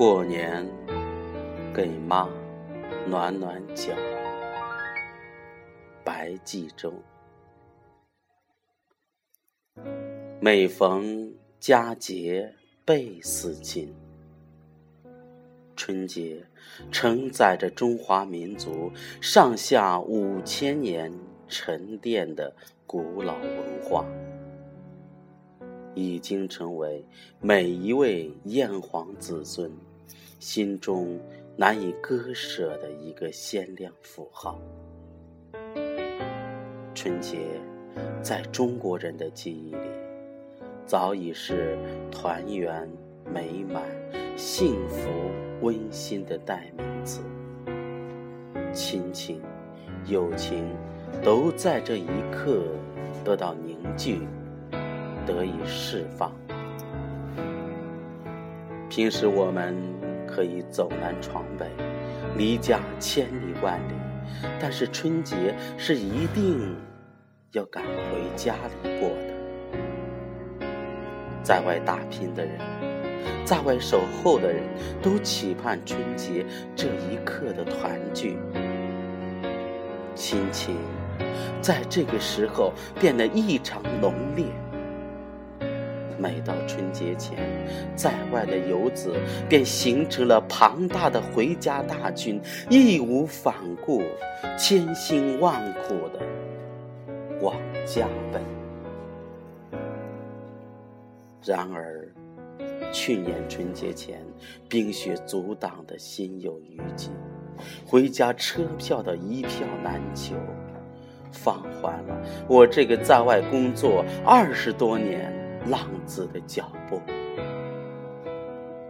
过年给妈暖暖脚，白记中。每逢佳节倍思亲。春节承载着中华民族上下五千年沉淀的古老文化，已经成为每一位炎黄子孙心中难以割舍的一个鲜亮符号。春节在中国人的记忆里，早已是团圆、美满、幸福。温馨的代名词，亲情、友情都在这一刻得到凝聚，得以释放。平时我们可以走南闯北，离家千里万里，但是春节是一定要赶回家里过的。在外打拼的人。在外守候的人都期盼春节这一刻的团聚，亲情在这个时候变得异常浓烈。每到春节前，在外的游子便形成了庞大的回家大军，义无反顾、千辛万苦的往家奔。然而，去年春节前，冰雪阻挡的心有余悸，回家车票的一票难求，放缓了我这个在外工作二十多年浪子的脚步。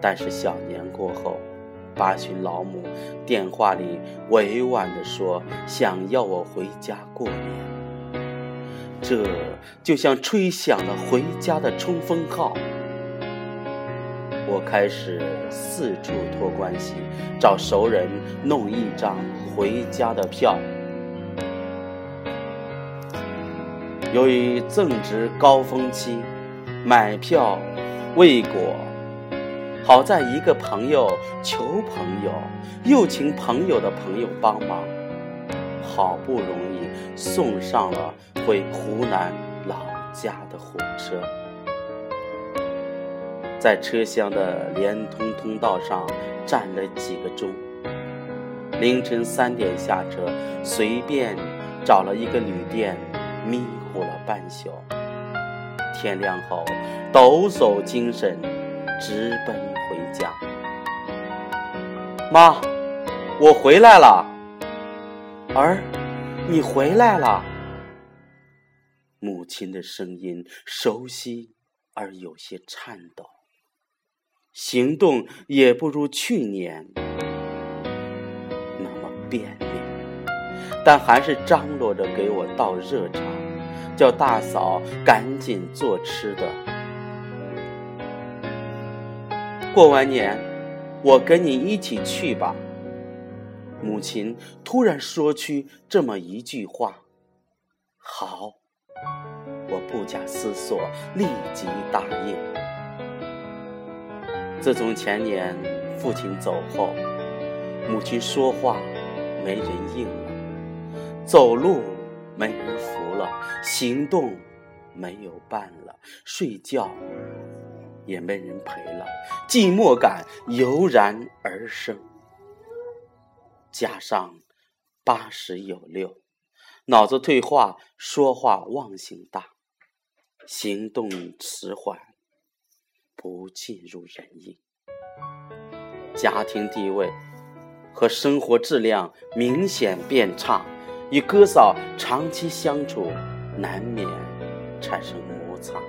但是小年过后，八旬老母电话里委婉地说想要我回家过年，这就像吹响了回家的冲锋号。我开始四处托关系，找熟人弄一张回家的票。由于正值高峰期，买票未果，好在一个朋友求朋友，又请朋友的朋友帮忙，好不容易送上了回湖南老家的火车。在车厢的连通通道上站了几个钟，凌晨三点下车，随便找了一个旅店，迷糊了半宿。天亮后，抖擞精神，直奔回家。妈，我回来了。儿，你回来了。母亲的声音熟悉而有些颤抖。行动也不如去年那么便利，但还是张罗着给我倒热茶，叫大嫂赶紧做吃的。过完年，我跟你一起去吧。母亲突然说出这么一句话，好，我不假思索，立即答应。自从前年父亲走后，母亲说话没人应了，走路没人扶了，行动没有伴了，睡觉也没人陪了，寂寞感油然而生。加上八十有六，脑子退化，说话忘性大，行动迟缓。不尽如人意，家庭地位和生活质量明显变差，与哥嫂长期相处，难免产生摩擦，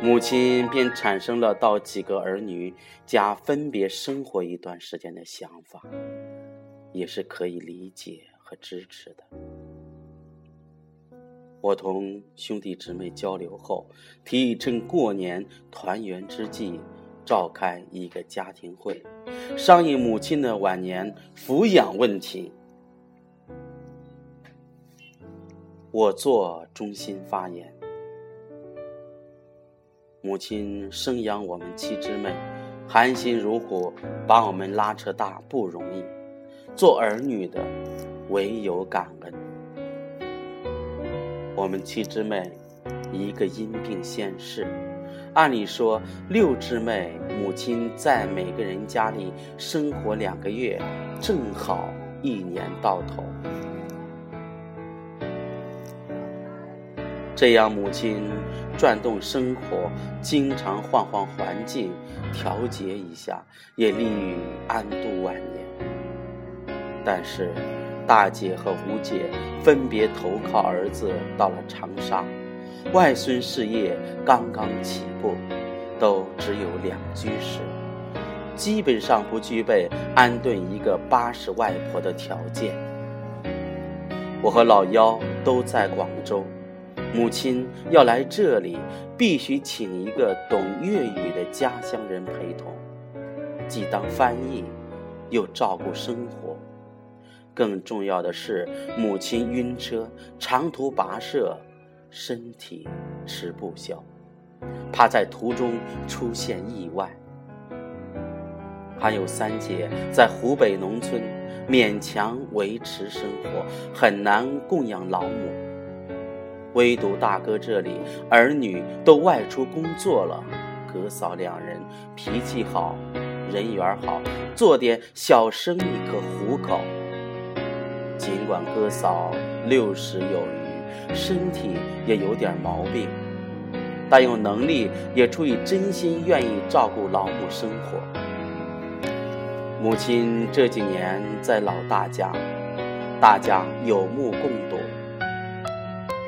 母亲便产生了到几个儿女家分别生活一段时间的想法，也是可以理解和支持的。我同兄弟姊妹交流后，提议趁过年团圆之际，召开一个家庭会，商议母亲的晚年抚养问题。我做中心发言。母亲生养我们七姊妹，含辛茹苦把我们拉扯大不容易，做儿女的唯有感恩。我们七姊妹一个因病先逝，按理说六姊妹母亲在每个人家里生活两个月，正好一年到头。这样，母亲转动生活，经常换换环境，调节一下，也利于安度晚年。但是，大姐和五姐分别投靠儿子到了长沙，外孙事业刚刚起步，都只有两居室，基本上不具备安顿一个八十外婆的条件。我和老幺都在广州。母亲要来这里，必须请一个懂粤语的家乡人陪同，既当翻译，又照顾生活。更重要的是，母亲晕车，长途跋涉，身体吃不消，怕在途中出现意外。还有三姐在湖北农村，勉强维持生活，很难供养老母。唯独大哥这里，儿女都外出工作了，哥嫂两人脾气好，人缘好，做点小生意可糊口。尽管哥嫂六十有余，身体也有点毛病，但有能力，也出于真心愿意照顾老母生活。母亲这几年在老大家，大家有目共睹。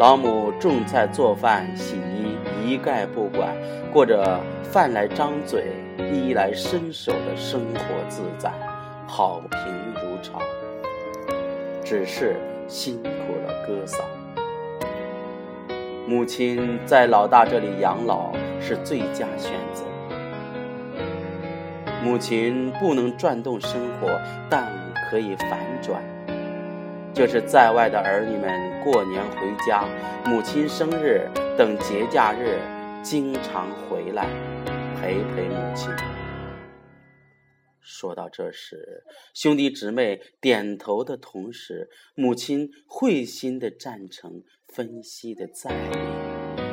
老母种菜、做饭、洗衣，一概不管，过着饭来张嘴、衣来伸手的生活自在，好评如潮。只是辛苦了哥嫂。母亲在老大这里养老是最佳选择。母亲不能转动生活，但可以反转。就是在外的儿女们过年回家，母亲生日等节假日，经常回来陪陪母亲。说到这时，兄弟姊妹点头的同时，母亲会心的赞成，分析的赞，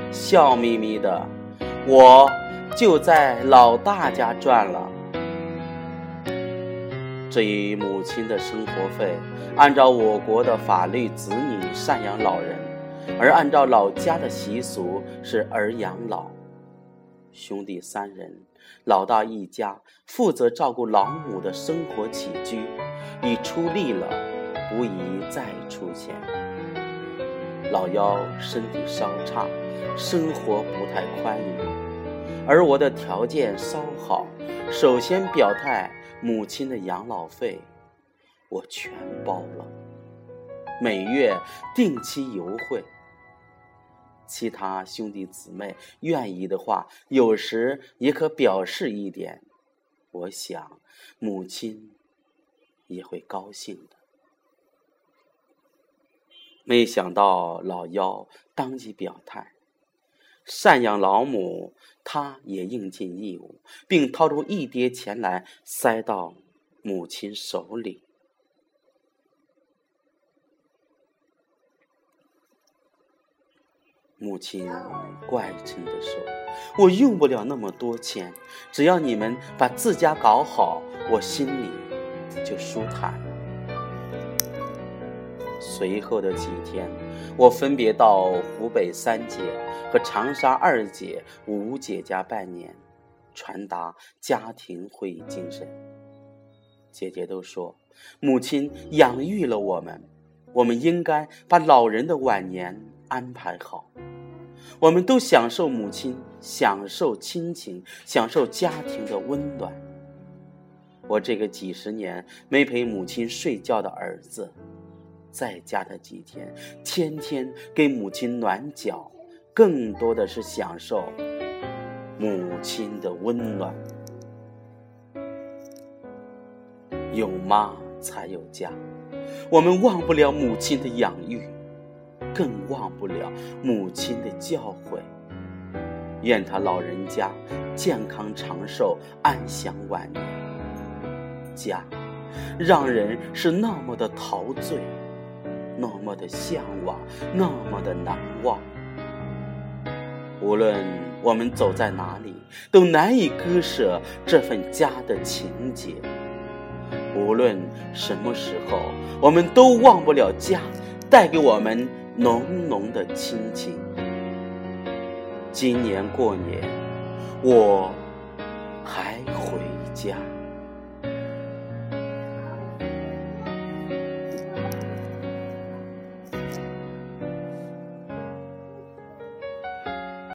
笑眯眯的，我就在老大家赚了。至于母亲的生活费，按照我国的法律，子女赡养老人；而按照老家的习俗，是儿养老。兄弟三人，老大一家负责照顾老母的生活起居，已出力了，无疑再出钱。老幺身体稍差，生活不太宽裕，而我的条件稍好，首先表态。母亲的养老费，我全包了，每月定期邮汇。其他兄弟姊妹愿意的话，有时也可表示一点，我想母亲也会高兴的。没想到老幺当即表态。赡养老母，他也应尽义务，并掏出一叠钱来塞到母亲手里。母亲怪嗔的说：“我用不了那么多钱，只要你们把自家搞好，我心里就舒坦了。”随后的几天，我分别到湖北三姐和长沙二姐、五姐家拜年，传达家庭会议精神。姐姐都说，母亲养育了我们，我们应该把老人的晚年安排好。我们都享受母亲，享受亲情，享受家庭的温暖。我这个几十年没陪母亲睡觉的儿子。在家的几天，天天给母亲暖脚，更多的是享受母亲的温暖。有妈才有家，我们忘不了母亲的养育，更忘不了母亲的教诲。愿他老人家健康长寿，安享晚年。家，让人是那么的陶醉，那么的向往，那么的难忘。无论我们走在哪里，都难以割舍这份家的情结。无论什么时候，我们都忘不了家带给我们浓浓的亲情。今年过年，我还回家。